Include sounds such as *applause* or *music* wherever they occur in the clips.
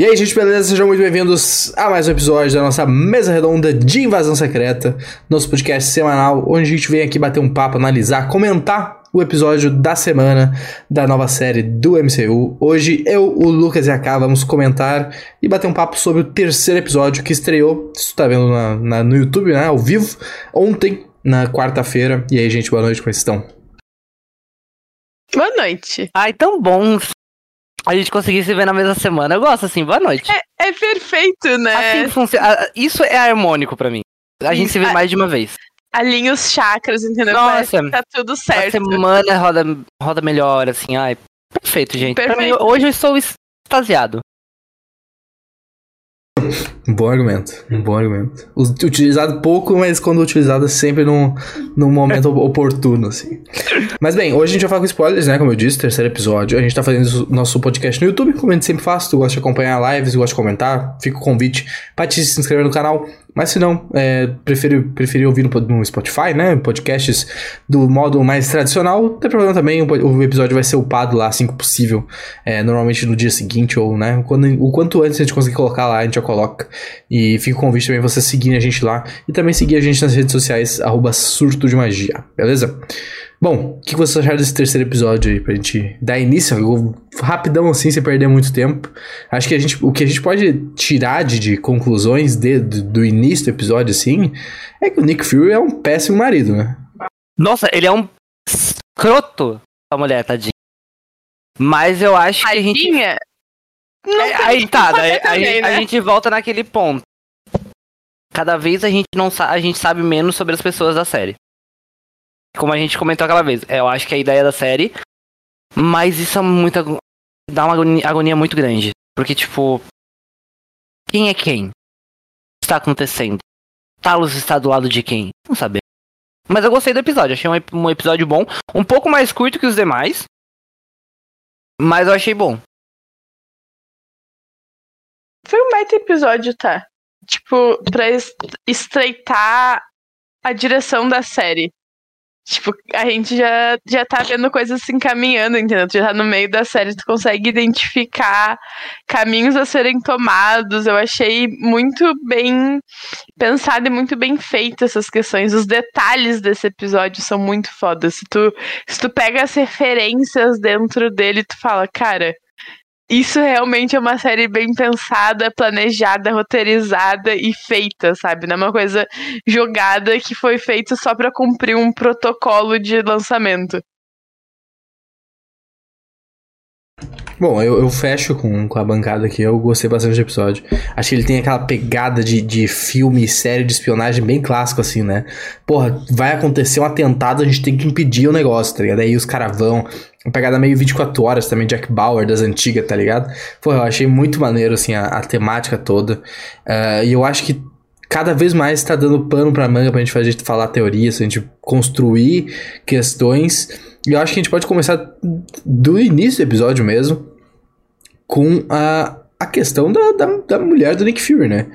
E aí, gente, beleza? Sejam muito bem-vindos a mais um episódio da nossa mesa redonda de Invasão Secreta, nosso podcast semanal, onde a gente vem aqui bater um papo, analisar, comentar o episódio da semana da nova série do MCU. Hoje eu, o Lucas e a Ká vamos comentar e bater um papo sobre o terceiro episódio que estreou, se tu tá vendo na, na, no YouTube, né, ao vivo, ontem, na quarta-feira. E aí, gente, boa noite, como estão? Boa noite. Ai, tão bom a gente conseguir se ver na mesma semana. Eu gosto assim, boa noite. É, é perfeito, né? Assim funciona. Isso é harmônico para mim. A gente se vê mais de uma vez. Alinha os chakras, entendeu? Nossa, tá tudo certo. A semana roda, roda melhor, assim, ai. Perfeito, gente. Perfeito. Mim, hoje eu estou extasiado. *laughs* Bom argumento, um bom argumento. Utilizado pouco, mas quando utilizado sempre num, num momento *laughs* oportuno, assim. Mas bem, hoje a gente vai falar com spoilers, né? Como eu disse, terceiro episódio. A gente tá fazendo nosso podcast no YouTube, como a gente sempre faz. Tu gosta de acompanhar lives, gosta de comentar, fica o convite pra te se inscrever no canal. Mas se não, é, prefere ouvir no, no, Spotify, né? Podcasts do modo mais tradicional, não tem problema também. O, o episódio vai ser upado lá assim que possível. É, normalmente no dia seguinte, ou, né? Quando, o quanto antes a gente conseguir colocar lá, a gente já coloca. E fica o convite também você seguir a gente lá. E também seguir a gente nas redes sociais, arroba surto de magia, beleza? Bom, o que vocês acharam desse terceiro episódio aí, pra gente dar início? Rapidão assim, sem perder muito tempo. Acho que a gente, o que a gente pode tirar de, de conclusões de, do, do início do episódio, assim, é que o Nick Fury é um péssimo marido, né? Nossa, ele é um escroto a mulher, tadinha. Mas eu acho que a gente. Não é, aí tá, daí, também, né? a gente volta naquele ponto. Cada vez a gente não a gente sabe menos sobre as pessoas da série. Como a gente comentou aquela vez, eu acho que é a ideia da série. Mas isso é muita. dá uma agonia, agonia muito grande. Porque, tipo. Quem é quem? O que está acontecendo? Talos está do lado de quem? Não sabemos. Mas eu gostei do episódio, achei um, um episódio bom. Um pouco mais curto que os demais. Mas eu achei bom. Foi um baita episódio, tá? Tipo, pra estreitar a direção da série. Tipo, a gente já, já tá vendo coisas se encaminhando, entendeu? Tu já tá no meio da série, tu consegue identificar caminhos a serem tomados. Eu achei muito bem pensado e muito bem feito essas questões. Os detalhes desse episódio são muito fodas. Se tu, se tu pega as referências dentro dele, tu fala, cara, isso realmente é uma série bem pensada, planejada, roteirizada e feita, sabe? Não é uma coisa jogada que foi feita só para cumprir um protocolo de lançamento. Bom, eu, eu fecho com, com a bancada aqui, eu gostei bastante do episódio. Acho que ele tem aquela pegada de, de filme, série de espionagem bem clássico, assim, né? Porra, vai acontecer um atentado, a gente tem que impedir o negócio, tá ligado? Aí os caras vão. Uma pegada meio 24 horas também, Jack Bauer das antigas, tá ligado? Porra, eu achei muito maneiro, assim, a, a temática toda. Uh, e eu acho que cada vez mais está dando pano pra manga pra gente fazer falar teorias, a gente construir questões. E eu acho que a gente pode começar do início do episódio mesmo com a, a questão da, da, da mulher do Nick Fury, né?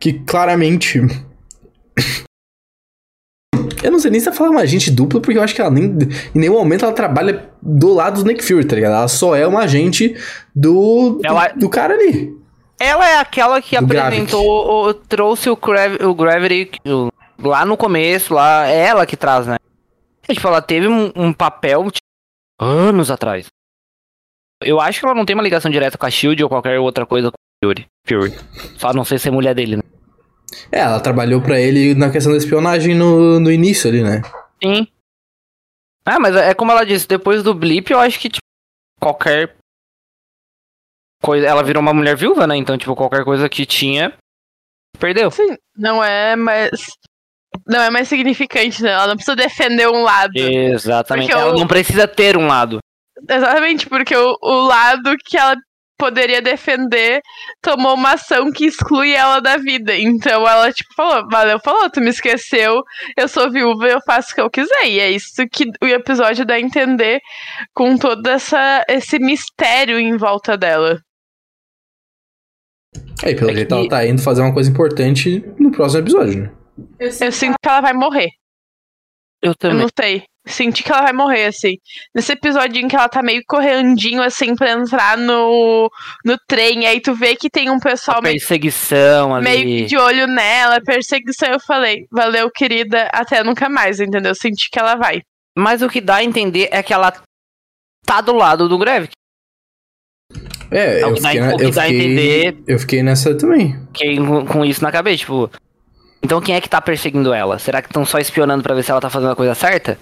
Que claramente. Eu não sei nem se ela fala uma agente dupla, porque eu acho que ela nem. Em nenhum momento ela trabalha do lado do Nick Fury, tá ligado? Ela só é uma agente do. do, ela... do cara ali. Ela é aquela que do apresentou, o, trouxe o, Grav o Gravity o, lá no começo, lá. É ela que traz, né? Tipo, ela teve um, um papel tipo, anos atrás. Eu acho que ela não tem uma ligação direta com a Shield ou qualquer outra coisa com o Fury. Fury. Só não sei se é mulher dele, né? É, ela trabalhou para ele na questão da espionagem no, no início ali, né? Sim. Ah, mas é como ela disse, depois do blip, eu acho que, tipo, qualquer coisa. Ela virou uma mulher viúva, né? Então, tipo, qualquer coisa que tinha, perdeu. Sim, não é, mas. Não é mais significante, né? Ela não precisa defender um lado. Exatamente. Ela eu... não precisa ter um lado. Exatamente, porque o, o lado que ela poderia defender tomou uma ação que exclui ela da vida. Então ela, tipo, falou: Valeu, falou, tu me esqueceu, eu sou viúva eu faço o que eu quiser. E é isso que o episódio dá a entender com todo essa, esse mistério em volta dela. É, e pelo é jeito que... ela tá indo fazer uma coisa importante no próximo episódio, né? Eu sinto que ela vai morrer. Eu também. Eu não sei. Senti que ela vai morrer, assim. Nesse episódio em que ela tá meio correndinho, assim, pra entrar no, no trem. Aí tu vê que tem um pessoal meio. Perseguição ali. Meio de olho nela, perseguição. Eu falei, valeu, querida, até nunca mais, entendeu? Senti que ela vai. Mas o que dá a entender é que ela tá do lado do Grevik. É, é eu, fiquei, na, eu, fiquei, entender, eu fiquei nessa também. Fiquei com, com isso na cabeça, tipo. Então quem é que tá perseguindo ela? Será que estão só espionando para ver se ela tá fazendo a coisa certa?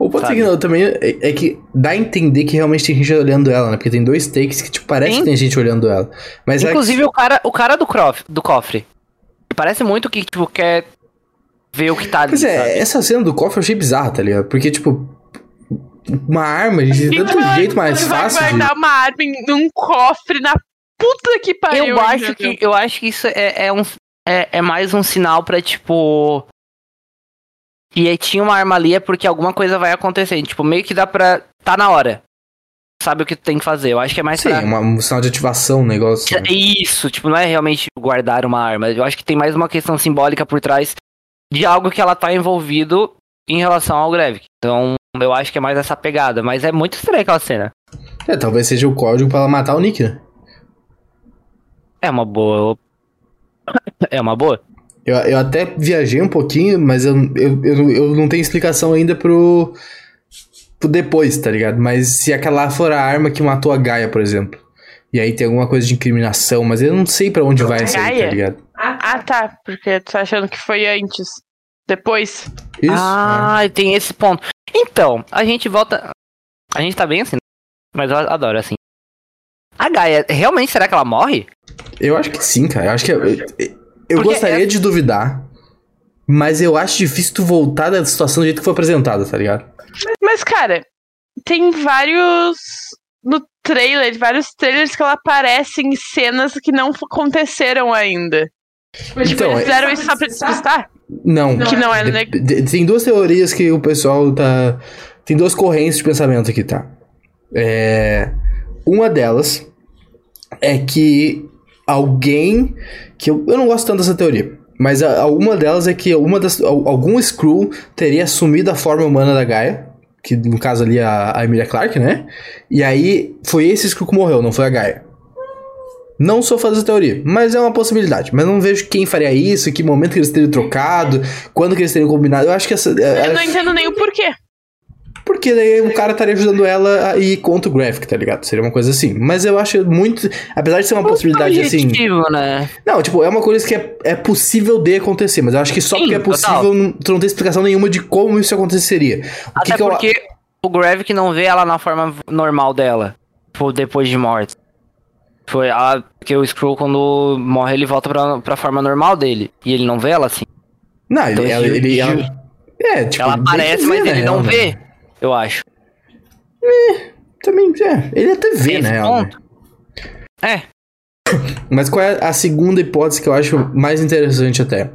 Ou pode Sabe? ser que não, também é, é, que dá a entender que realmente tem gente olhando ela, né? Porque tem dois takes que, tipo, parece Sim. que tem gente olhando ela. Mas Inclusive é que... o, cara, o cara do, crof, do cofre. Parece muito que, tipo, quer ver o que tá ali. Pois é, sabe? essa cena do cofre eu achei bizarra, tá ligado? Porque, tipo, uma arma, gente tem tanto jeito mais fácil. Vai guardar de... uma arma num cofre na puta que pariu. Eu acho que, eu acho que isso é, é um, é, é mais um sinal pra, tipo. E aí tinha uma arma ali é porque alguma coisa vai acontecer. Tipo, meio que dá pra. Tá na hora. Sabe o que tu tem que fazer. Eu acho que é mais Sim, pra... uma, um sinal de ativação, um negócio. Né? Isso, tipo, não é realmente guardar uma arma. Eu acho que tem mais uma questão simbólica por trás de algo que ela tá envolvido em relação ao Greve. Então, eu acho que é mais essa pegada. Mas é muito estranha aquela cena. É, talvez seja o código para ela matar o Nick, né? É uma boa. É uma boa. Eu, eu até viajei um pouquinho, mas eu, eu, eu, eu não tenho explicação ainda pro, pro depois, tá ligado? Mas se aquela for a arma que matou a Gaia, por exemplo. E aí tem alguma coisa de incriminação, mas eu não sei para onde vai essa aí, tá ligado? Ah, tá. Porque tu tá achando que foi antes. Depois. Isso. Ah, é. tem esse ponto. Então, a gente volta. A gente tá bem assim, mas eu adoro assim. A Gaia, realmente será que ela morre? Eu acho que sim, cara. Eu acho que. É, eu gostaria é... de duvidar, mas eu acho difícil tu voltar da situação do jeito que foi apresentada, tá ligado? Mas, cara, tem vários. No trailer, vários trailers que ela aparece em cenas que não aconteceram ainda. Tipo, então, eles fizeram é... isso só pra despistar? Não. Que não é de, Tem duas teorias que o pessoal tá. Tem duas correntes de pensamento aqui, tá? É. Uma delas é que alguém que eu, eu não gosto tanto dessa teoria. Mas a, uma delas é que uma das, algum Skrull teria assumido a forma humana da Gaia, que no caso ali a, a Emilia Clarke, né? E aí foi esse Skrull que morreu, não foi a Gaia. Não sou fã dessa teoria, mas é uma possibilidade. Mas não vejo quem faria isso, que momento que eles teriam trocado, quando que eles teriam combinado. Eu acho que essa. Eu não entendo nem o porquê. Porque daí o cara estaria ajudando ela a ir contra o Graphic, tá ligado? Seria uma coisa assim. Mas eu acho muito. Apesar de ser uma muito possibilidade assim. Né? Não, tipo, é uma coisa que é, é possível de acontecer. Mas eu acho que só Sim, porque é possível, não, tu não tem explicação nenhuma de como isso aconteceria. O Até que porque que eu... o Gravik não vê ela na forma normal dela. Tipo, depois de morte. Foi a, porque o Skrull, quando morre, ele volta pra, pra forma normal dele. E ele não vê ela assim. Não, então, ele, ele, ela, É, tipo, ela aparece, mas ele não né? vê eu acho. É, também, é. Ele até vê, né? Ponto. É. *coughs* Mas qual é a segunda hipótese que eu acho mais interessante até?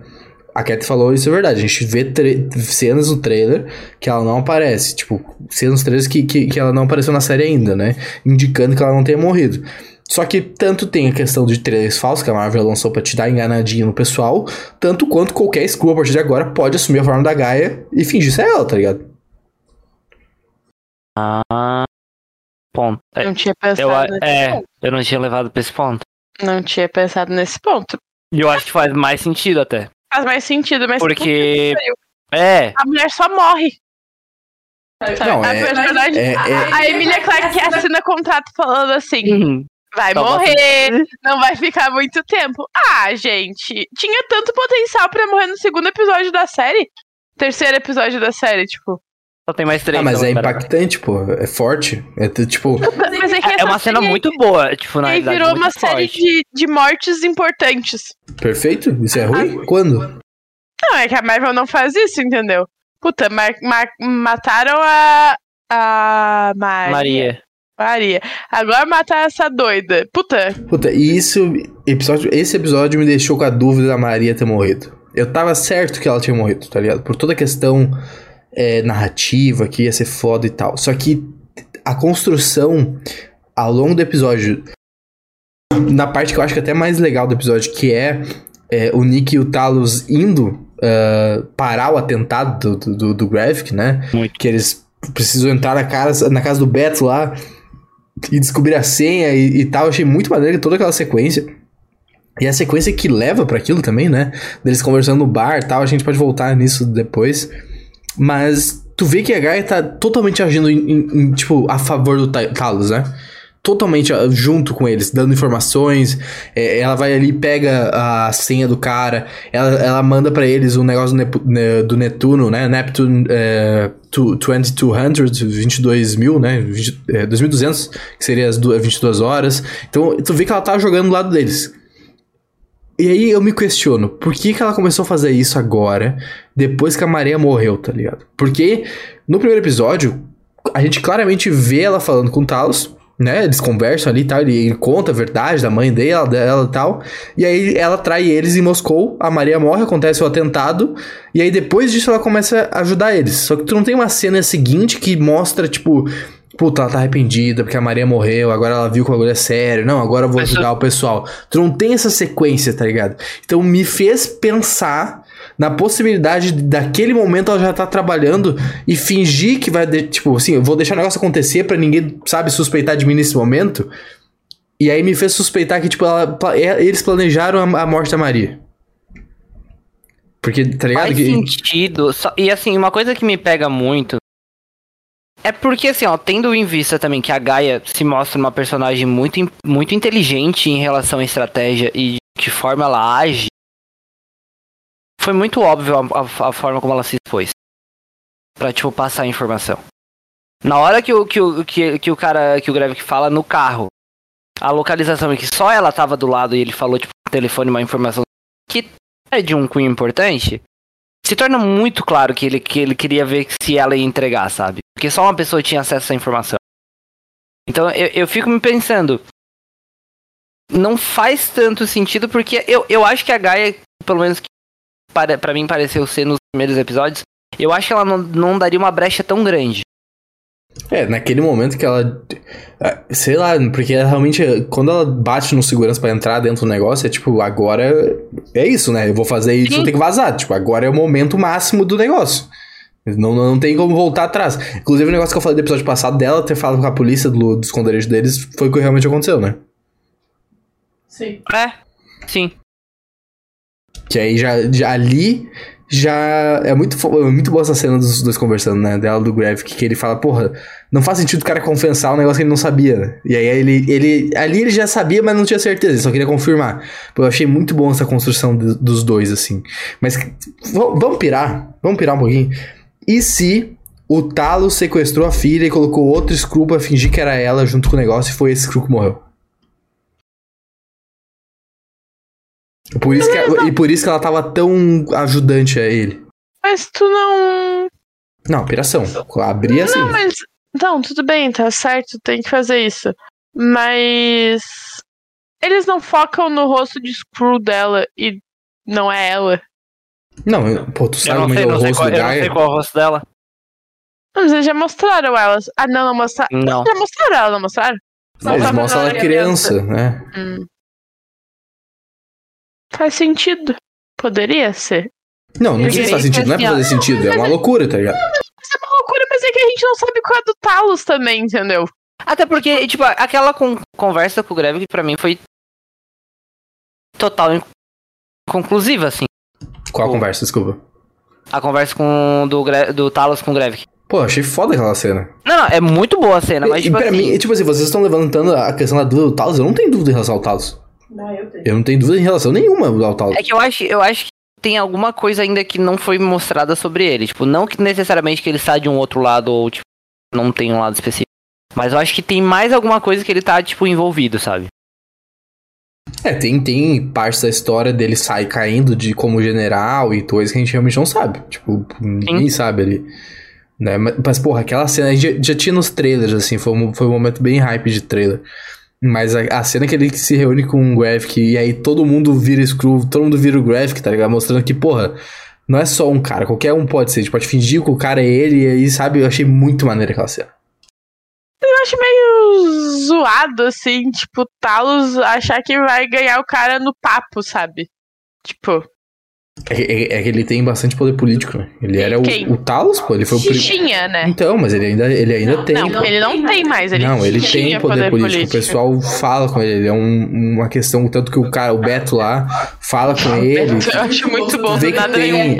A Cat falou isso é verdade. A gente vê cenas no trailer que ela não aparece. Tipo, cenas no trailer que, que, que ela não apareceu na série ainda, né? Indicando que ela não tenha morrido. Só que tanto tem a questão de trailers falsos que a Marvel lançou pra te dar enganadinha no pessoal, tanto quanto qualquer Screw a partir de agora pode assumir a forma da Gaia e fingir ser ela, tá ligado? Ah. Ponto. É, não tinha pensado eu, nesse é, ponto. Eu não tinha levado pra esse ponto. Não tinha pensado nesse ponto. E eu acho que faz mais sentido até. Faz mais sentido, mas. Porque. É. A mulher só morre. Não, a, é, personagem, é, é, a Emilia Clarke assina contrato falando assim: uhum. vai Toma morrer, não vai ficar muito tempo. Ah, gente, tinha tanto potencial para morrer no segundo episódio da série. Terceiro episódio da série, tipo. Só tem mais três. Ah, mas então, é impactante, pô. É forte. É tipo. Mas é, que é uma cena muito boa, tipo, na verdade. virou uma série de, de mortes importantes. Perfeito? Isso é ruim? Ah, Quando? Não, é que a Marvel não faz isso, entendeu? Puta, mar, mar, mataram a. A. Maria. Maria. Maria. Agora matar essa doida. Puta. Puta, e isso. Episódio, esse episódio me deixou com a dúvida da Maria ter morrido. Eu tava certo que ela tinha morrido, tá ligado? Por toda a questão é, narrativa, que ia ser foda e tal. Só que a construção ao longo do episódio, na parte que eu acho que é até mais legal do episódio, que é, é o Nick e o Talos indo uh, parar o atentado do, do, do Graphic, né? Muito. Que eles precisam entrar na casa, na casa do Beto lá e descobrir a senha e, e tal. Eu achei muito maneiro toda aquela sequência. E a sequência que leva para aquilo também, né? Deles conversando no bar e tal, a gente pode voltar nisso depois. Mas tu vê que a Gaia tá totalmente agindo em, em, tipo, a favor do Talos, né? Totalmente ah, junto com eles, dando informações. É, ela vai ali, pega a senha do cara, ela, ela manda para eles um negócio do Netuno, né? Neptune é, 2200, 22 mil, né? 20, é, 2200, que seria as 22 horas. Então, tu vê que ela tá jogando do lado deles. E aí eu me questiono, por que, que ela começou a fazer isso agora, depois que a Maria morreu, tá ligado? Porque no primeiro episódio, a gente claramente vê ela falando com o Talos, né? Eles conversam ali e tal, ele, conta a verdade da mãe dela, dela e tal. E aí ela trai eles em Moscou, a Maria morre, acontece o atentado, e aí depois disso ela começa a ajudar eles. Só que tu não tem uma cena seguinte que mostra, tipo, Puta, ela tá arrependida porque a Maria morreu, agora ela viu que o bagulho é sério. Não, agora eu vou ajudar o pessoal. Tu não tem essa sequência, tá ligado? Então me fez pensar na possibilidade de, daquele momento ela já tá trabalhando e fingir que vai, de, tipo, assim, eu vou deixar o negócio acontecer para ninguém, sabe, suspeitar de mim nesse momento. E aí me fez suspeitar que, tipo, ela, eles planejaram a, a morte da Maria. Porque, tá ligado? Faz sentido. E assim, uma coisa que me pega muito é porque, assim, ó, tendo em vista também que a Gaia se mostra uma personagem muito, muito inteligente em relação à estratégia e de que forma ela age, foi muito óbvio a, a, a forma como ela se expôs. Pra, tipo, passar a informação. Na hora que o, que o, que, que o cara, que o Greve fala no carro, a localização é que só ela tava do lado e ele falou, tipo, telefone uma informação que é de um cunho importante, se torna muito claro que ele, que ele queria ver se ela ia entregar, sabe? Porque só uma pessoa tinha acesso essa informação. Então eu, eu fico me pensando. Não faz tanto sentido, porque eu, eu acho que a Gaia, pelo menos para, para mim pareceu ser nos primeiros episódios, eu acho que ela não, não daria uma brecha tão grande. É, naquele momento que ela. É, sei lá, porque realmente. Quando ela bate no segurança para entrar dentro do negócio, é tipo, agora é isso, né? Eu vou fazer isso, Sim. eu tenho que vazar. Tipo, agora é o momento máximo do negócio. Não, não tem como voltar atrás. Inclusive, o negócio que eu falei do episódio passado dela ter falado com a polícia do, do esconderijo deles foi o que realmente aconteceu, né? Sim. É, sim. Que aí já, já ali já é muito, é muito boa essa cena dos dois conversando, né? Dela do Graphic, que ele fala, porra, não faz sentido o cara confessar um negócio que ele não sabia? E aí ele, ele. Ali ele já sabia, mas não tinha certeza, ele só queria confirmar. Eu achei muito bom essa construção de, dos dois, assim. Mas vamos pirar, vamos pirar um pouquinho. E se o Talo sequestrou a filha e colocou outro Screw pra fingir que era ela junto com o negócio e foi esse Screw que morreu? Por isso que, e por isso que ela tava tão ajudante a ele. Mas tu não. Não, piração. Abrir assim. Não, mas. Não, tudo bem, tá certo, tem que fazer isso. Mas. Eles não focam no rosto de Screw dela e não é ela. Não, pô, tu sabe como é o rosto qual, do Gaia? Eu não sei qual é o rosto dela. Mas eles já mostraram elas. Ah, não, não mostraram. Não. Já mostraram ela, não mostraram? Não, eles mostram ela criança, né? Hum. Faz sentido. Poderia ser. Não, não sei se faz sentido. Não é pra fazer sentido. É uma loucura, tá ligado? é uma loucura, mas é que a gente não sabe qual é do Talos também, entendeu? Até porque, tipo, aquela con conversa com o Greve que pra mim foi total conclusiva, assim. Qual a conversa, desculpa? A conversa com do, do Talos com o Greve. Pô, achei foda aquela cena. Não, não, é muito boa a cena, mas e, tipo pra assim... mim, tipo assim, vocês estão levantando a questão da dúvida do Talos, eu não tenho dúvida em relação ao Talos. Não, eu tenho. Eu não tenho dúvida em relação nenhuma ao Talos. É que eu acho, eu acho que tem alguma coisa ainda que não foi mostrada sobre ele. Tipo, não que necessariamente que ele está de um outro lado ou, tipo, não tem um lado específico. Mas eu acho que tem mais alguma coisa que ele tá, tipo, envolvido, sabe? É, tem, tem partes da história dele sair caindo de como general e coisas que a gente realmente não sabe. Tipo, ninguém Sim. sabe ali. Né? Mas, mas, porra, aquela cena a gente já, já tinha nos trailers, assim, foi um, foi um momento bem hype de trailer. Mas a, a, cena que ele se reúne com o Graphic e aí todo mundo vira Screw, todo mundo vira o Graphic, tá ligado? Mostrando que, porra, não é só um cara, qualquer um pode ser. A gente pode fingir que o cara é ele e aí, sabe? Eu achei muito maneiro aquela cena. Eu acho meio zoado, assim, tipo, Talos achar que vai ganhar o cara no papo, sabe? Tipo. É, é, é, que ele tem bastante poder político, né? Ele era o, o Talos, pô. Ele foi o Tinha, né? Então, mas ele ainda, ele ainda tem. Não, ele não tem mais. Ele não, ele tem poder, poder político. político. O pessoal fala com ele. Ele é um, uma questão, tanto que o cara, o Beto lá, fala com ele. Eu acho muito bom. Tu vê que Nada tem-.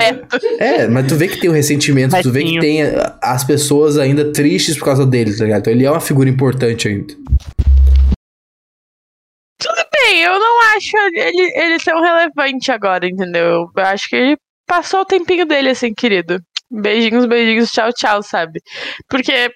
É, mas tu vê que tem o ressentimento, tu vê que Betinho. tem a- as pessoas ainda tristes por causa dele, tá ligado? Então ele é uma figura importante ainda. Eu não acho ele, ele tão relevante agora, entendeu? Eu acho que ele passou o tempinho dele, assim, querido. Beijinhos, beijinhos, tchau, tchau, sabe? Porque,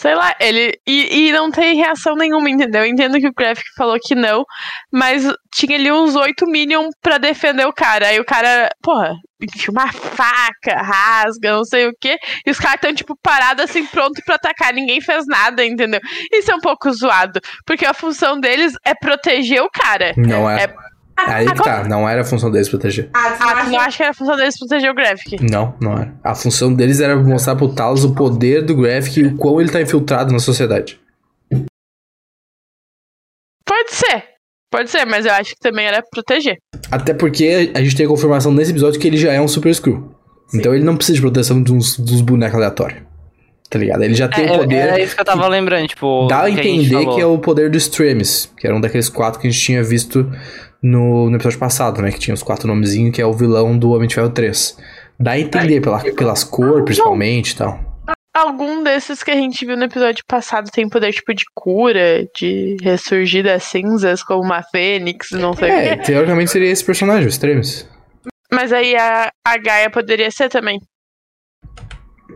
sei lá, ele. E, e não tem reação nenhuma, entendeu? Eu entendo que o Graphic falou que não, mas tinha ali uns 8 Minion pra defender o cara. Aí o cara, porra, enfia uma faca, rasga, não sei o quê. E os caras estão, tipo, parados assim, pronto pra atacar. Ninguém fez nada, entendeu? Isso é um pouco zoado. Porque a função deles é proteger o cara. Não é. É- Aí que tá, não era a função deles proteger. Ah, tu Ah, tu acha- não acha que era a função deles proteger o Graphic? Não, não era. A função deles era mostrar pro Talos o poder do Graphic e o quão ele tá infiltrado na sociedade. Pode ser. Pode ser, mas eu acho que também era proteger. Até porque a gente tem a confirmação nesse episódio que ele já é um Super Screw. Então ele não precisa de proteção dos, dos bonecos aleatórios. Tá ligado? Ele já tem É, o poder. Era isso que eu tava lembrando, tipo. Dá a que entender falou. que é o poder do Extremis, que era um daqueles quatro que a gente tinha visto no, no episódio passado, né? Que tinha os quatro nomezinhos, que é o vilão do Homem de Ferro 3. Dá a entender pela, pelas cores, principalmente e tal. Algum desses que a gente viu no episódio passado tem poder tipo de cura, de ressurgir das cinzas, como uma fênix, não sei o É, teoricamente seria esse personagem, o Extremis. Mas aí a, a Gaia poderia ser também.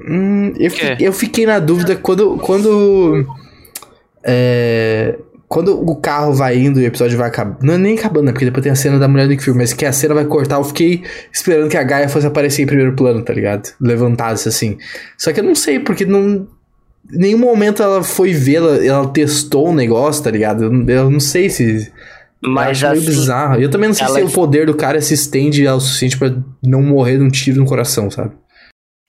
Hum, eu, Quê? fi- eu fiquei na dúvida quando. Quando. É, quando o carro vai indo e o episódio vai acabando. Não é nem acabando, né? Porque depois tem a cena da mulher do Fury, mas que a cena vai cortar. Eu fiquei esperando que a Gaia fosse aparecer em primeiro plano, tá ligado? Levantasse assim. Só que eu não sei, porque não. Em nenhum momento ela foi ver, ela, testou o negócio, tá ligado? Eu, não- eu não sei se. eu Mas acho meio assim, bizarro. Eu também não sei se o poder do cara se estende ao suficiente pra não morrer de um tiro no coração, sabe?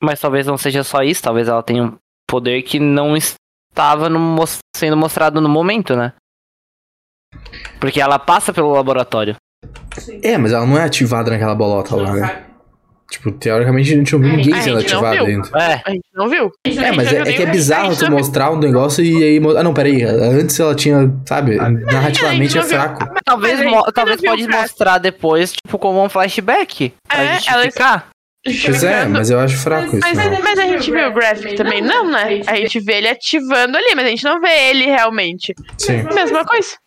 Mas talvez não seja só isso, talvez ela tenha um poder que não estava no sendo mostrado no momento, né? Porque ela passa pelo laboratório. Sim. É, mas ela não é ativada naquela bolota lá, Não, né? sabe? Tipo, teoricamente a gente não viu A ninguém gente sendo ativado ainda. É, A gente não viu. É, mas é, é que é bizarro a gente tu mostrar um negócio e aí. Ah, não, peraí. Antes ela tinha, sabe? Narrativamente é fraco. talvez, a gente talvez pode mostrar depois, tipo, como um flashback. Pra É, ela- justificar. Pois é, mas eu acho fraco isso. Mas, não. mas a gente viu o Graphic também? Não, né? A gente vê ele ativando ali, mas a gente não vê ele realmente. Sim. Mesma coisa.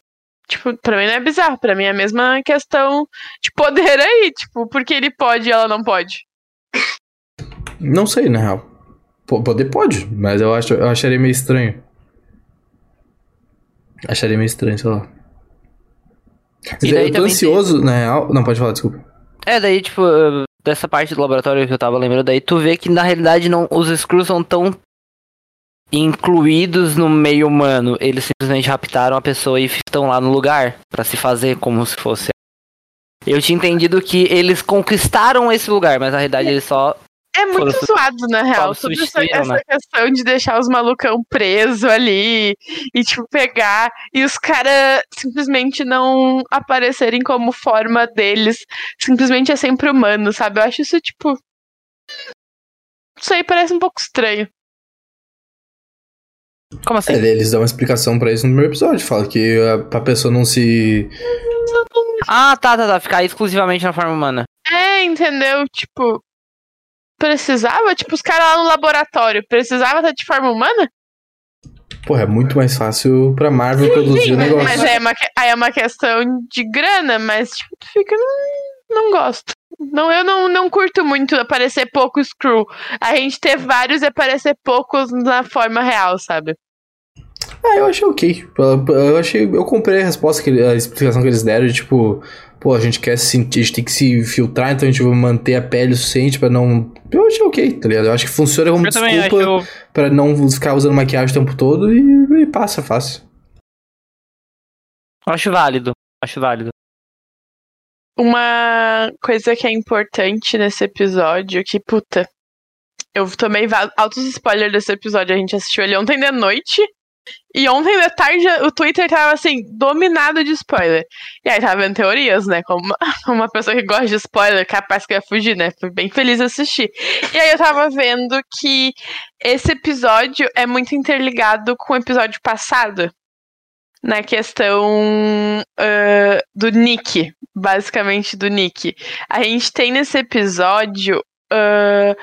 Tipo, pra mim não é bizarro. Pra mim é a mesma questão de poder aí. Tipo, porque ele pode e ela não pode. Não sei, na real. Poder pode, mas eu, acho, eu acharia meio estranho. Acharia meio estranho, sei lá. Mas E daí eu tô ansioso, na real. Não, pode falar, desculpa. É, daí, tipo, dessa parte do laboratório que eu tava lembrando, daí tu vê que na realidade não, os Skrulls não tão incluídos no meio humano. Eles simplesmente raptaram a pessoa e estão lá no lugar pra se fazer como se fosse. Eu tinha entendido que eles conquistaram esse lugar, mas na realidade eles só. É muito Foram- zoado, na real. Toda essa, essa né? questão de deixar os malucão presos ali e, tipo, pegar e os caras simplesmente não aparecerem como forma deles. Simplesmente é sempre humano, sabe? Eu acho isso, tipo. Isso aí parece um pouco estranho. Como assim? É, eles dão uma explicação pra isso no primeiro episódio. Fala que a, pra pessoa não se. Ah, tá, tá, tá. Ficar exclusivamente na forma humana. É, entendeu? Tipo. Precisava, tipo, os caras lá no laboratório, precisava estar de forma humana? Porra, é muito mais fácil pra Marvel produzir o negócio. Mas é uma, aí é uma questão de grana, mas tipo, tu fica. Não, não gosto. Não, eu não, não curto muito aparecer pouco Screw. A gente ter vários e aparecer poucos na forma real, sabe? Ah, eu achei ok. Eu achei. Eu comprei a resposta, que, a explicação que eles deram de tipo, pô, a gente quer se sentir, a gente tem que se filtrar, então a gente vai manter a pele o suficiente pra não. Eu achei ok, tá ligado? Eu acho que funciona como Eu desculpa acho. pra não ficar usando maquiagem o tempo todo e, e passa fácil. Acho válido. Acho válido. Uma coisa que é importante nesse episódio, que, puta, eu tomei altos spoilers desse episódio, a gente assistiu ele ontem de noite. E ontem de tarde o Twitter tava assim, dominado de spoiler. E aí tava vendo teorias, né? Como uma, *laughs* uma pessoa que gosta de spoiler, capaz que ia fugir, né? Fui bem feliz de assistir. E aí eu tava vendo que esse episódio é muito interligado com o episódio passado. Na questão uh, do Nick, basicamente do Nick. A gente tem nesse episódio Uh,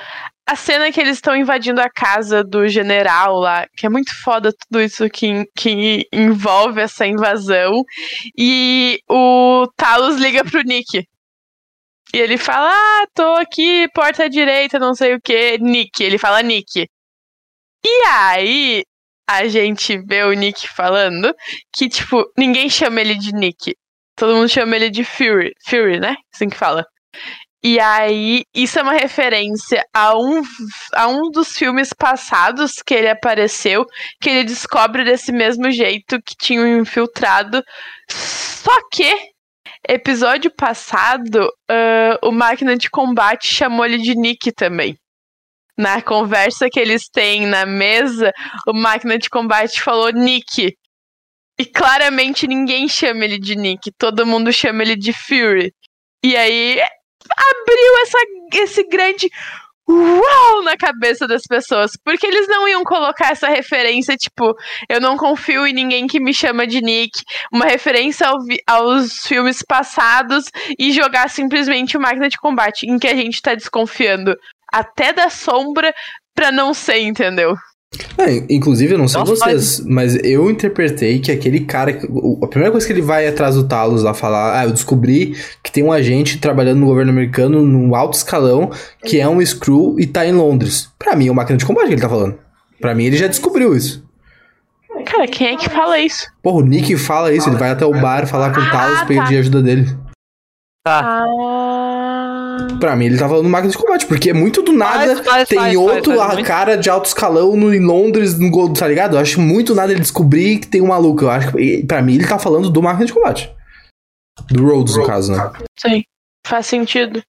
a cena que eles estão invadindo a casa do general lá, que é muito foda tudo isso que, que envolve essa invasão. E o Talos liga pro Nick. E ele fala: Ah, tô aqui, porta direita, não sei o que. Nick. Ele fala Nick. E aí, a gente vê o Nick falando que, tipo, ninguém chama ele de Nick. Todo mundo chama ele de Fury. Fury, né? Assim que fala. E aí, isso é uma referência a um, a um dos filmes passados que ele apareceu, que ele descobre desse mesmo jeito que tinha um infiltrado. Só que, episódio passado, uh, o Máquina de Combate chamou ele de Nick também. Na conversa que eles têm na mesa, o Máquina de Combate falou Nick. E claramente ninguém chama ele de Nick, todo mundo chama ele de Fury. E aí abriu essa, esse grande uau na cabeça das pessoas. Porque eles não iam colocar essa referência, tipo, eu não confio em ninguém que me chama de Nick, uma referência ao aos filmes passados e jogar simplesmente o máquina de combate, em que a gente tá desconfiando até da sombra pra não ser, entendeu? É, inclusive, eu não sei Nossa, vocês, mas eu interpretei que aquele cara. A primeira coisa que ele vai atrás do Talos lá falar, ah, eu descobri que tem um agente trabalhando no governo americano no alto escalão que é um Screw e tá em Londres. Pra mim é uma máquina de combate que ele tá falando. Pra mim ele já descobriu isso. Cara, quem é que fala isso? Porra, o Nick fala isso, ele vai até o bar falar com o Talos ah, pedir tá. ajuda dele. Tá. Ah. Pra mim, ele tá falando máquina de combate, porque é muito do nada. Faz, faz, tem faz, outro a cara de alto escalão no, em Londres, no Gold, tá ligado? Eu acho muito nada ele descobrir que tem um maluco. Eu acho que, pra mim, ele tá falando do máquina de combate. Do Rhodes, no caso, né? Sim, faz sentido.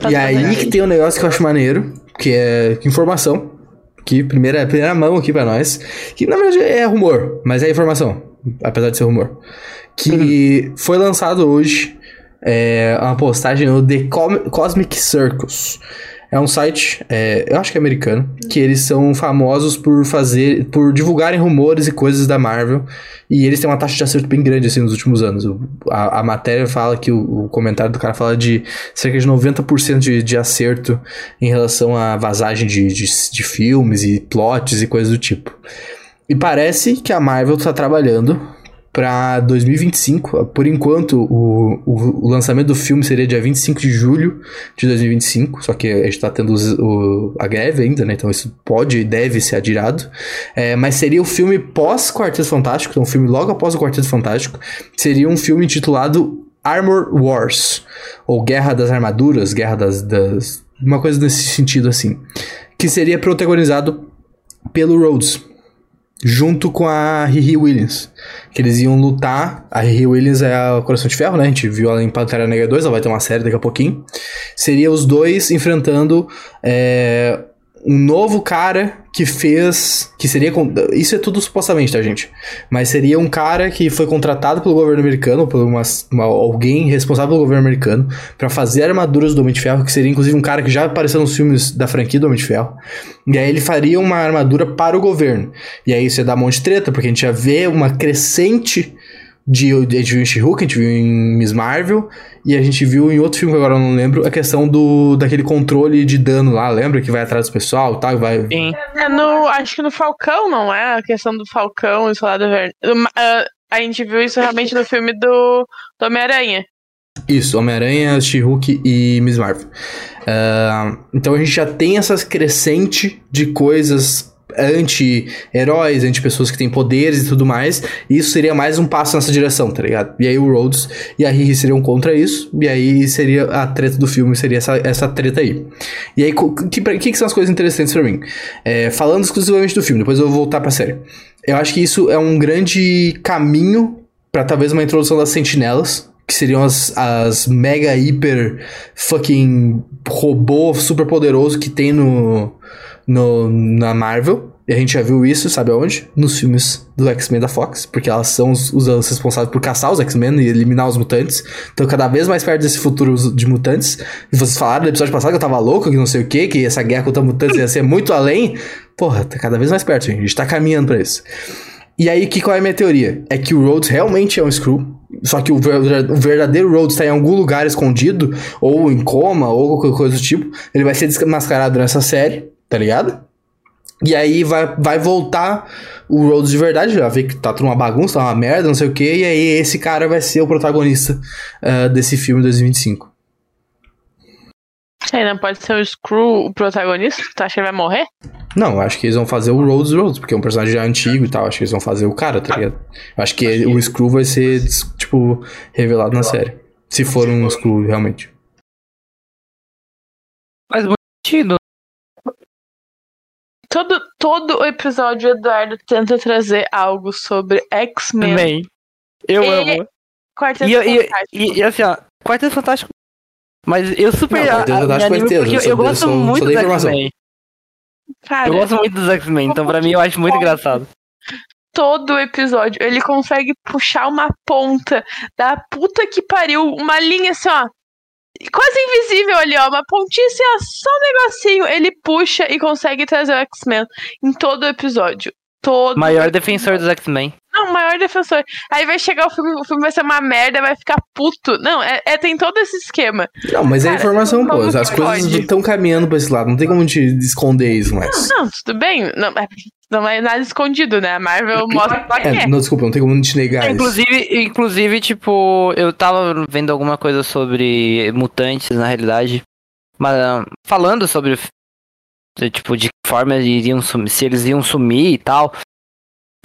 Tá e aí que tem um negócio que eu acho maneiro, que é informação. Que primeira, primeira mão aqui pra nós. Que na verdade é rumor, mas é informação. Apesar de ser rumor. Que uhum. foi lançado hoje é, uma postagem no The Cosmic Circus. É um site, é, eu acho que é americano, que eles são famosos por fazer, por divulgarem rumores e coisas da Marvel. E eles têm uma taxa de acerto bem grande assim nos últimos anos. A, a matéria fala que o, o, comentário do cara fala de cerca de 90% de, de acerto em relação à vazagem de, de, de filmes e plots e coisas do tipo. E parece que a Marvel está trabalhando para 2025. Por enquanto, o, o, o, lançamento do filme seria dia 25 de julho de 2025, só que a gente tá tendo o, a greve ainda, né? Então isso pode e deve ser adiado. É, mas seria o filme pós-Quarteto Fantástico, então o filme logo após o Quarteto Fantástico. Seria um filme intitulado Armor Wars, ou Guerra das Armaduras, Guerra das... das uma coisa nesse sentido assim. Que seria protagonizado pelo Rhodes, junto com a Riri Williams. Que eles iam lutar. A Riri Williams é a Coração de Ferro, né? A gente viu ela em Pantera Negra 2, ela vai ter uma série daqui a pouquinho. Seria os dois enfrentando é, um novo cara que fez. Que seria. Isso é tudo supostamente, tá, gente? Mas seria um cara que foi contratado pelo governo americano, por uma, uma alguém responsável pelo governo americano, para fazer armaduras do Homem de Ferro, que seria inclusive um cara que já apareceu nos filmes da franquia do Homem de Ferro. E aí ele faria uma armadura para o governo. E aí isso ia dar um monte de treta, porque a gente já vê uma crescente de, a gente viu em She-Hulk, a gente viu em Miss Marvel, e a gente viu em outro filme que agora eu não lembro, a questão do daquele controle de dano lá, lembra? Que vai atrás do pessoal e tal, vai... Sim. É no, acho que no Falcão, não é? A questão do Falcão e Soldado Verde. Uh, a gente viu isso realmente no filme do, do Homem-Aranha. Isso, Homem-Aranha, She-Hulk e Miss Marvel. Uh, então a gente já tem essas crescente de coisas anti-heróis, anti-pessoas que têm poderes e tudo mais. E isso seria mais um passo nessa direção, tá ligado? E aí o Rhodes e a Riri seriam contra isso. E aí seria a treta do filme, seria essa, essa treta aí. E aí, o que, que, que, são as coisas interessantes para mim? É, falando exclusivamente do filme, depois eu vou voltar pra série. Eu acho que isso é um grande caminho para talvez uma introdução das sentinelas, que seriam as, as mega hiper fucking robô super poderoso que tem no, no, na Marvel. E a gente já viu isso, sabe aonde? Nos filmes do X-Men da Fox, porque elas são os, os responsáveis por caçar os X-Men e eliminar os mutantes. Então, cada vez mais perto desse futuro de mutantes. E vocês falaram no episódio passado que eu tava louco, que não sei o que, que essa guerra contra mutantes ia ser muito além. Porra, tá cada vez mais perto, gente. A gente tá caminhando pra isso. E aí, que, qual é a minha teoria? É que o Rhodes realmente é um Screw. Só que o, verdadeiro Rhodes tá em algum lugar escondido, ou em coma, ou qualquer coisa do tipo. Ele vai ser desmascarado nessa série, tá ligado? E aí vai, vai voltar o Rhodes de verdade, já vê que tá tudo uma bagunça, tá uma merda, não sei o que, e aí esse cara vai ser o protagonista uh, desse filme 2025. Aí não pode ser o Screw o protagonista? Tu acha que ele vai morrer? Não, acho que eles vão fazer o Rhodes Rhodes, porque é um personagem já antigo e tal. Acho que eles vão fazer o cara, tá ligado? Acho que o Screw vai ser, tipo, revelado na série. Se for um Screw, realmente. Faz muito sentido. Todo, todo o episódio, o Eduardo tenta trazer algo sobre X-Men. Eu amo. Quarteto e, Fantástico. E, e, assim, ó, Quarteto Fantástico. Mas eu super. Não, Quarteto Fantástico faz tempo. Eu, eu gosto sou, muito dos X-Men. eu gosto muito dos X-Men, então pra mim eu acho muito engraçado. Todo episódio ele consegue puxar uma ponta da puta que pariu, uma linha assim, ó quase invisível ali, ó. Uma pontinha só um negocinho. Ele puxa e consegue trazer o X-Men em todo o episódio. Todo. Maior defensor dos X-Men. Não, maior defensor. Aí vai chegar o filme, o filme vai ser uma merda, vai ficar puto. Não, é, é tem todo esse esquema. Não, mas é Cara, é informação, pô. As coisas estão caminhando pra esse lado. Não tem como te esconder isso mais. Não, não tudo bem. Não, é, não é nada escondido, né? A Marvel mostra que é. Não, desculpa, não tem como te negar inclusive, isso. Inclusive, tipo, eu tava vendo alguma coisa sobre mutantes, na realidade. Mas falando sobre tipo, de que forma eles iriam sumir, se eles iam sumir e tal.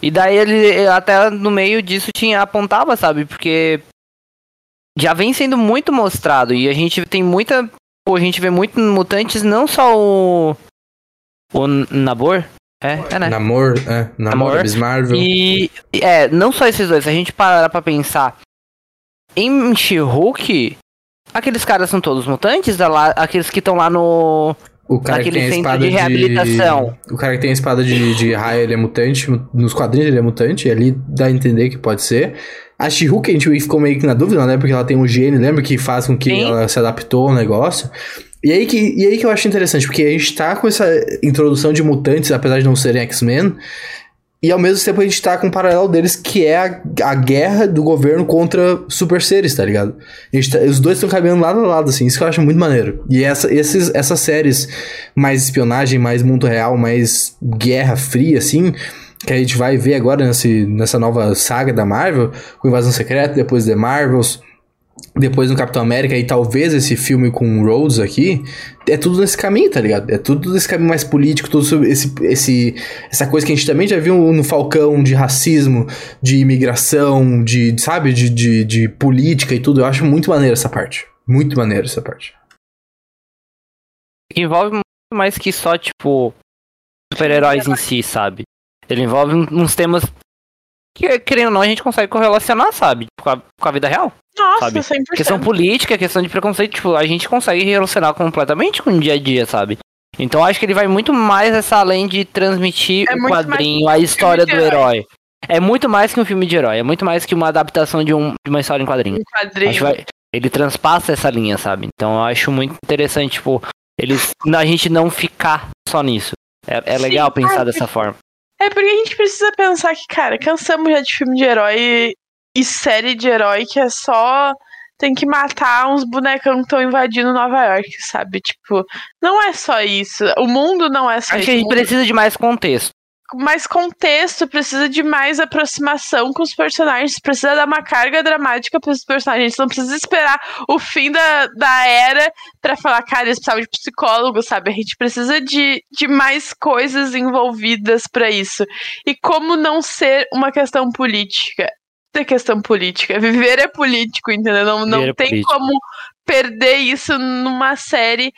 E daí ele até no meio disso tinha apontava, sabe? Porque já vem sendo muito mostrado e a gente tem muita, pô, a gente vê muito mutantes, não só o o Nabor, é, é né? Namor, é, Namor, Namor. Marvel. E é, não só esses dois, se a gente parar pra pensar em She-Hulk, aqueles caras são todos mutantes, aqueles que estão lá no o cara que tem a espada de reabilitação. De... O cara que tem a espada de, de raio, ele é mutante. Nos quadrinhos ele é mutante. E ali dá a entender que pode ser. A She-Hulk a gente ficou meio que na dúvida, né? Porque ela tem um gene, lembra? Que faz com que Sim. ela se adaptou ao negócio. E aí, que, e aí que eu acho interessante, porque a gente tá com essa introdução de mutantes, apesar de não serem X-Men, e ao mesmo tempo a gente tá com um paralelo deles, que é a, a guerra do governo contra super seres, tá ligado? Tá, os dois estão caminhando lado a lado, assim, isso que eu acho muito maneiro. E essa, esses, essas séries mais espionagem, mais mundo real, mais guerra fria, assim, que a gente vai ver agora nesse, nessa nova saga da Marvel, com Invasão Secreta, depois The Marvels, depois no Capitão América e talvez esse filme com Rhodes aqui, é tudo nesse caminho, tá ligado? É tudo nesse caminho mais político, tudo esse, esse, essa coisa que a gente também já viu no Falcão de racismo, de imigração, de, sabe, de, de, de política e tudo. Eu acho muito maneiro essa parte. Muito maneiro essa parte. Envolve muito mais que só, tipo, super-heróis em si, sabe? Ele envolve uns temas que, querendo ou não, a gente consegue correlacionar, sabe? Com a, com a vida real. Nossa, sabe? 100%. Questão política, questão de preconceito, tipo, a gente consegue relacionar completamente com o dia a dia, sabe? Então acho que ele vai muito mais essa além de transmitir é o quadrinho, a história do herói. herói. É muito mais que um filme de herói, é muito mais que uma adaptação de, um, de uma história em quadrinho. Um quadrinho. Vai, ele transpassa essa linha, sabe? Então eu acho muito interessante, tipo, eles, a gente não ficar só nisso. É, é legal Sim, pensar dessa forma. É porque a gente precisa pensar que, cara, cansamos já de filme de herói e série de herói que é só tem que matar uns bonecão que estão invadindo Nova York, sabe? Tipo, não é só isso. O mundo não é só Acho isso. que a gente precisa de mais contexto mais contexto, precisa de mais aproximação com os personagens, precisa dar uma carga dramática para os personagens. Não precisa esperar o fim da, da era para falar, cara, eles precisavam de psicólogo, sabe? A gente precisa de, de mais coisas envolvidas para isso. E como não ser uma questão política? É questão política. Viver é político, entendeu? Não, não é tem como perder isso numa série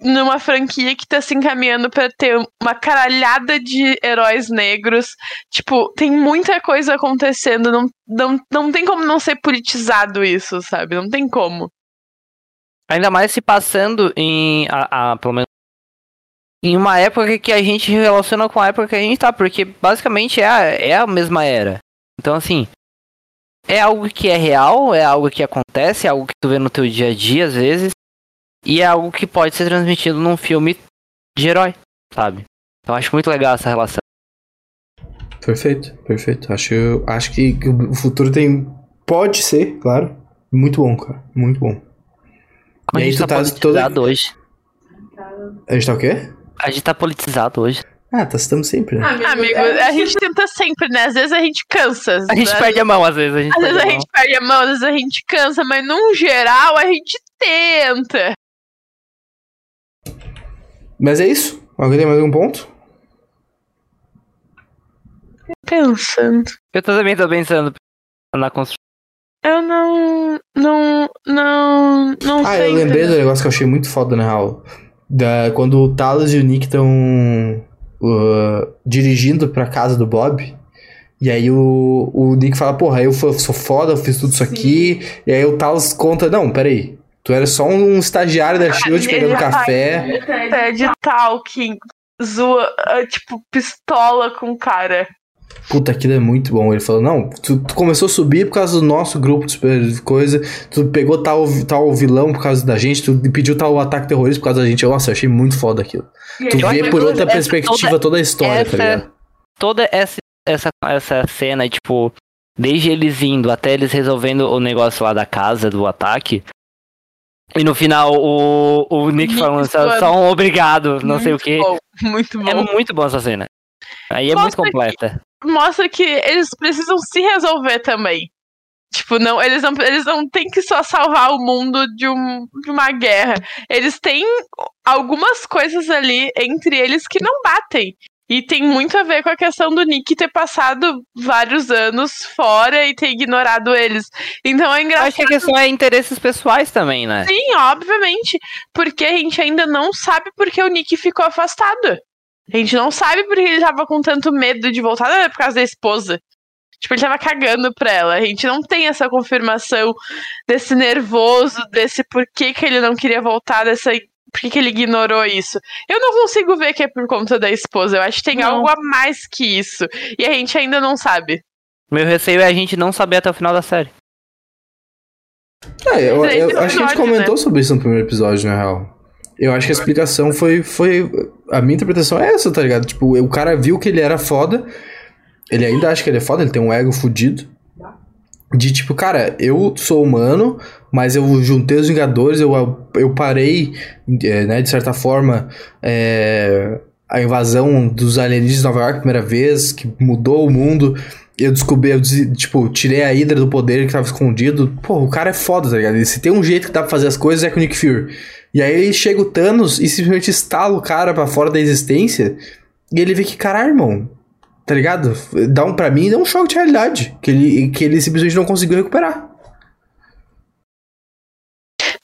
numa franquia que tá se encaminhando para ter uma caralhada de heróis negros. Tipo, tem muita coisa acontecendo, não, não, não tem como não ser politizado isso, sabe? Não tem como. Ainda mais se passando em. A, a, pelo menos em uma época que a gente relaciona com a época que a gente tá, porque basicamente é a, é a mesma era. Então, assim, é algo que é real, é algo que acontece, é algo que tu vê no teu dia a dia às vezes, e é algo que pode ser transmitido num filme de herói, sabe? Então acho muito legal essa relação. Perfeito, perfeito. Acho, acho que, que o futuro tem. Pode ser, claro. Muito bom, cara. Muito bom. Como e a gente tá, tá politizado toda... hoje. A gente tá o quê? A gente tá politizado hoje. Ah, tá, estamos sempre, né? Amigo, Amigo a gente tenta sempre, né? Às vezes a gente cansa. A gente né? perde a mão, às vezes. A gente às vezes a, a gente perde a mão, às vezes a gente cansa, mas num geral a gente tenta. Mas é isso. Alguém tem mais algum ponto? Pensando. Eu também tô pensando na construção. Eu não. Não. Não. Não ah, sei. Ah, eu lembrei do negócio que eu achei muito foda, na real. Da, quando o Talos e o Nick estão uh, dirigindo pra casa do Bob. E aí o, o Nick fala, porra, eu sou foda, eu fiz tudo isso aqui. E aí o Talos conta, não, peraí. Tu era só um estagiário da Shield pegando café. Ted Talking, zoa, ah, tipo, pistola com o cara. Puta, aquilo é muito bom. Ele falou: Não, tu, tu, começou a subir por causa do nosso grupo de coisa, tu pegou tal, tal vilão por causa da gente, tu pediu tal ataque terrorista por causa da gente. Nossa, eu achei muito foda aquilo. tu vê por outra perspectiva toda, toda a história, tá essa, tá ligado? Toda essa, essa, essa cena, tipo, desde eles indo até eles resolvendo o negócio lá da casa, do ataque, e no final, o, o Nick falando só, só um obrigado, não muito sei o que. Muito bom. É muito bom essa cena. Aí é mostra muito completa. Que, mostra que eles precisam se resolver também. Tipo, não, eles não, eles não têm que só salvar o mundo de, um, de uma guerra. Eles têm algumas coisas ali entre eles que não batem. E tem muito a ver com a questão do Nick ter passado vários anos fora e ter ignorado eles. Então é engraçado. Acho que a questão é interesses pessoais também, né? Sim, obviamente. Porque a gente ainda não sabe porque o Nick ficou afastado. A gente não sabe porque ele tava com tanto medo de voltar, não é por causa da esposa. Tipo, ele tava cagando pra ela. A gente não tem essa confirmação desse nervoso, desse porquê que ele não queria voltar, dessa por que, que, ele ignorou isso? Eu não consigo ver que é por conta da esposa. Eu acho que tem não. algo a mais que isso. E a gente ainda não sabe. Meu receio é a gente não saber até o final da série. É, eu, eu, eu acho que a gente comentou né? sobre isso no primeiro episódio, na real. Eu acho que a explicação foi, foi. A minha interpretação é essa, tá ligado? Tipo, o cara viu que ele era foda. Ele ainda acha que ele é foda, ele tem um ego fudido. De tipo, cara, eu sou humano, mas eu juntei os Vingadores, eu, eu parei, é, né, de certa forma, é, a invasão dos alienígenas de Nova York primeira vez, que mudou o mundo. Eu descobri, eu, tipo, tirei a Hydra do poder que tava escondido. Pô, o cara é foda, tá ligado? E se tem um jeito que dá pra fazer as coisas é com o Nick Fury. E aí chega o Thanos e simplesmente instala o cara pra fora da existência. E ele vê que, caralho, irmão, tá ligado? Dá um, pra mim, dá um choque de realidade. Que ele, que ele simplesmente não conseguiu recuperar.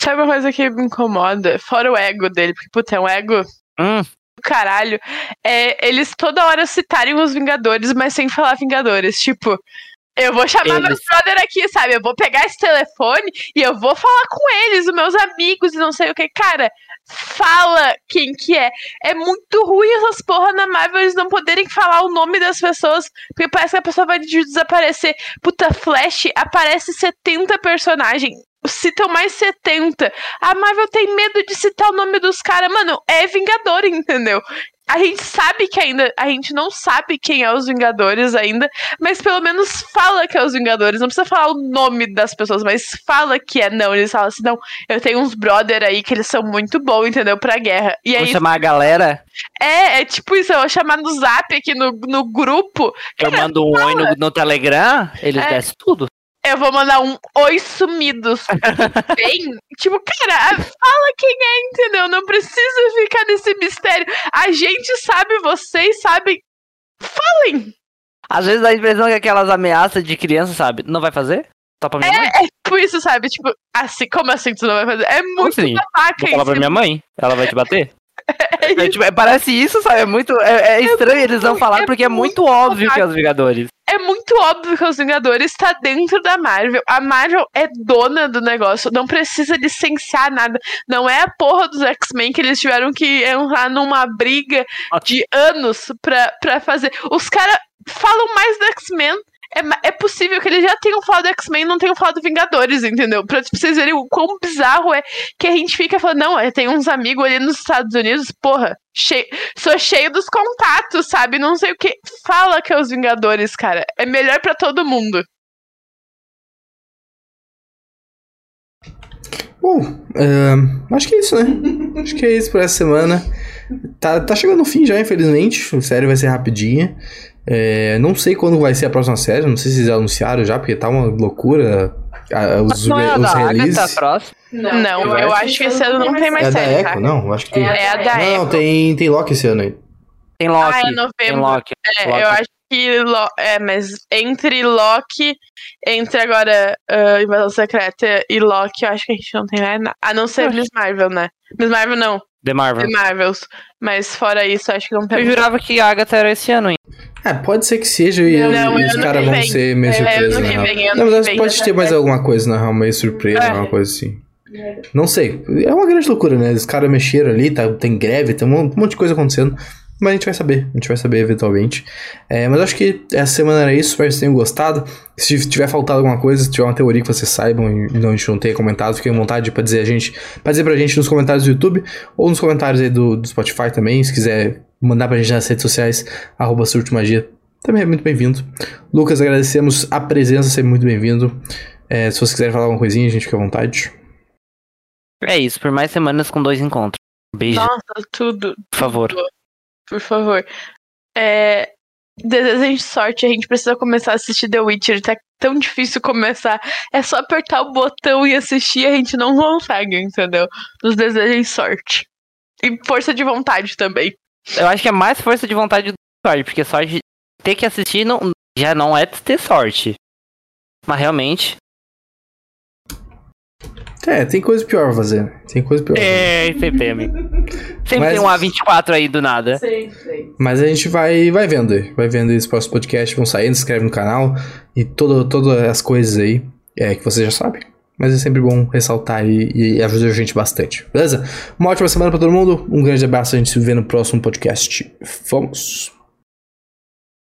Sabe uma coisa que me incomoda? Fora o ego dele, porque, puta, é um ego. Hum. Caralho. É, eles toda hora citarem os Vingadores, mas sem falar Vingadores. Tipo, eu vou chamar eles... meus brother aqui, sabe? Eu vou pegar esse telefone e eu vou falar com eles, os meus amigos e não sei o que. Cara, fala quem que é. É muito ruim essas porra na Marvel eles não poderem falar o nome das pessoas, porque parece que a pessoa vai desaparecer. Puta, Flash aparece 70 personagens citam mais 70. A Marvel tem medo de citar o nome dos caras. Mano, é Vingador, entendeu? A gente sabe que ainda. A gente não sabe quem é os Vingadores ainda, mas pelo menos fala que é os Vingadores. Não precisa falar o nome das pessoas, mas fala que é. Não, eles falam assim: não, eu tenho uns brother aí que eles são muito bons, entendeu? Pra guerra. E aí, vou chamar a galera? É, é tipo isso, eu vou chamar no zap aqui no, no grupo. Eu Cara, mando um oi no, no Telegram, eles é, descem tudo eu vou mandar um oi sumidos. *laughs* Bem, tipo, cara, fala quem é, entendeu? Não precisa ficar nesse mistério. A gente sabe, vocês sabem. Falem! Às vezes dá a impressão que aquelas ameaças de criança, sabe? Não vai fazer? Topa minha é, mãe? É tipo isso, sabe? Tipo, assim, como assim tu não vai fazer? É muito assim? babaca Vou falar pra minha mãe. Ela vai te bater? É, tipo, é, parece isso, sabe? É muito. É, é estranho eles não falar porque é muito óbvio que é os Vingadores. É muito óbvio que os Vingadores está dentro da Marvel. A Marvel é dona do negócio. Não precisa licenciar nada. Não é a porra dos X-Men que eles tiveram que entrar numa briga de anos pra, pra fazer. Os caras falam mais do X-Men é, é possível que eles já tenham falado do X-Men e não tenham falado Vingadores, entendeu? Pra tipo, vocês verem o quão bizarro é que a gente fica falando, não, é, tem uns amigos ali nos Estados Unidos, porra, cheio, sou cheio dos contatos, sabe? Não sei o que. Fala que é os Vingadores, cara. É melhor para todo mundo. Bom, uh, acho que é isso, né? *laughs* acho que é isso por essa semana. Tá, tá chegando no fim já, infelizmente. A série vai ser rapidinha. É, não sei quando vai ser a próxima série, não sei se eles anunciaram já, porque tá uma loucura. os, não é os da releases. Não, não eu, eu acho que esse ano não tem mais é série. É da Echo, tá? não? Acho que tem. É a da Não, tem, tem Loki esse ano aí. Tem Loki. Ah, é novembro. Tem Loki. É, Loki. eu acho que. Lo... É, mas entre Loki, entre agora uh, Invasão Secreta e Loki, eu acho que a gente não tem mais nada. A não ser Miss Marvel, né? Miss Marvel não. The Marvel. The Marvels. Mas fora isso, acho que não tem. Eu jurava que a Agatha era esse ano ainda. É, pode ser que seja e, não, e os caras vão ser meio é, surpresa, na real. Mas pode ter mais alguma coisa, na real, meio surpresa, é. alguma coisa assim. Não sei. É uma grande loucura, né? Os caras mexeram ali, tá, tem greve, tem um monte de coisa acontecendo. Mas a gente vai saber, a gente vai saber eventualmente. É, mas acho que essa semana era isso, espero que vocês tenham gostado. Se tiver faltado alguma coisa, se tiver uma teoria que vocês saibam e não, a gente não tenha comentado, fiquem à vontade para dizer a gente, pra dizer pra gente nos comentários do YouTube ou nos comentários aí do, do Spotify também, se quiser mandar pra gente nas redes sociais, arroba Magia, também é muito bem-vindo. Lucas, agradecemos a presença, sempre muito bem-vindo. É, se vocês quiserem falar alguma coisinha, a gente fica à vontade. É isso, por mais semanas com dois encontros. Beijo. Nossa, tudo. Por favor. Tudo por favor. É, desejo a gente sorte, a gente precisa começar a assistir The Witcher, tá tão difícil começar. É só apertar o botão e assistir, a gente não *laughs* consegue, entendeu? Nos desejem sorte. E força de vontade também. Eu acho que é mais força de vontade do que sorte, porque sorte ter que assistir não, já não é ter sorte. Mas realmente, é, tem coisa pior pra fazer. Tem coisa pior. É, sempre tem, amigo. Sempre Mas... tem um A24 aí do nada. Sim, sim. Mas a gente vai, vai vendo aí. Vai vendo esse próximo podcast, vão saindo, se inscreve no canal e todo, todas as coisas aí é, que você já sabe. Mas é sempre bom ressaltar e, e a gente bastante. Beleza? Uma ótima semana pra todo mundo. Um grande abraço. A gente se vê no próximo podcast. Vamos!